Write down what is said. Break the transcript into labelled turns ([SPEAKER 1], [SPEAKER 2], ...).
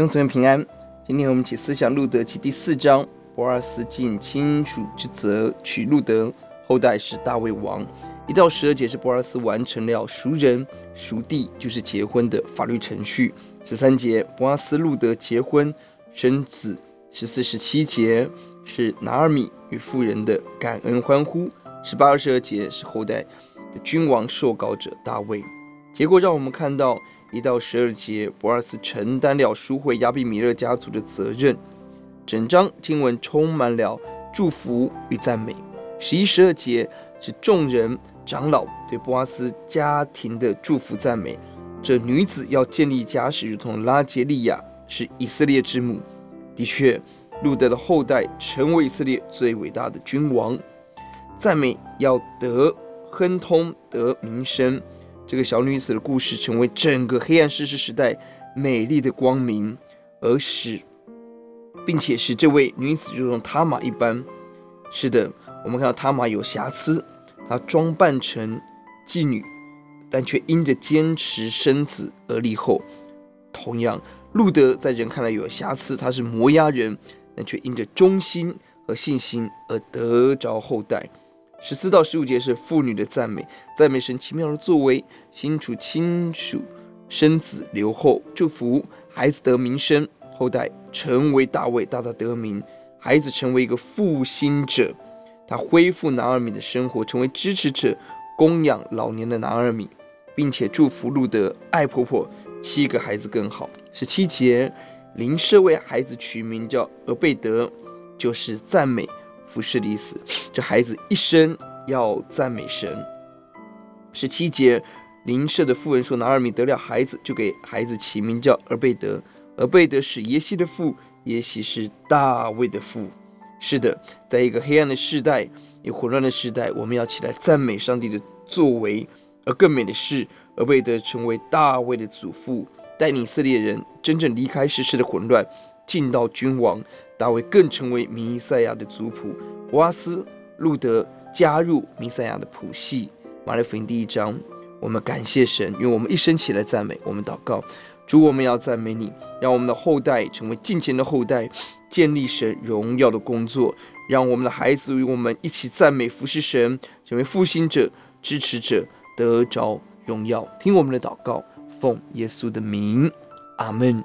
[SPEAKER 1] 弟兄姊妹平安。今天我们一起思想路德记第四章，博阿斯尽亲属之责，娶路德后代是大卫王。一到十二节是博阿斯完成了赎人赎地，就是结婚的法律程序。十三节博阿斯路德结婚生子。十四十七节是拿尔米与妇人的感恩欢呼。十八二十二节是后代的君王受膏者大卫。结果让我们看到。一到十二节，波阿斯承担了赎回亚比米勒家族的责任。整章经文充满了祝福与赞美。十一、十二节是众人长老对博阿斯家庭的祝福赞美。这女子要建立家室，如同拉杰利亚是以色列之母。的确，路德的后代成为以色列最伟大的君王。赞美要得亨通，得名声。这个小女子的故事成为整个黑暗士师时代美丽的光明，而使，并且使这位女子如同塔玛一般。是的，我们看到塔玛有瑕疵，她装扮成妓女，但却因着坚持生子而立后。同样，路德在人看来有瑕疵，他是摩押人，但却因着忠心和信心而得着后代。十四到十五节是妇女的赞美，赞美神奇妙的作为，新除亲属生子留后，祝福孩子得名声，后代成为大卫，大大得名，孩子成为一个复兴者，他恢复拿俄米的生活，成为支持者，供养老年的拿俄米，并且祝福路德爱婆婆，七个孩子更好。十七节，邻舍为孩子取名叫俄贝德，就是赞美。服侍的意思，这孩子一生要赞美神。十七节，邻舍的妇人说：“拿俄米得了孩子，就给孩子起名叫俄贝得。俄贝德是耶西的父，耶西是大卫的父。”是的，在一个黑暗的时代，有混乱的时代，我们要起来赞美上帝的作为。而更美的是，俄贝德成为大卫的祖父，带领以色列人真正离开世事的混乱，进到君王。大卫更成为弥赛亚的族谱，波阿斯、路德加入弥赛亚的谱系。马太福音第一章，我们感谢神，因为我们一生起来赞美，我们祷告，主，我们要赞美你，让我们的后代成为敬虔的后代，建立神荣耀的工作，让我们的孩子与我们一起赞美服侍神，成为复兴者、支持者，得着荣耀。听我们的祷告，奉耶稣的名，阿门。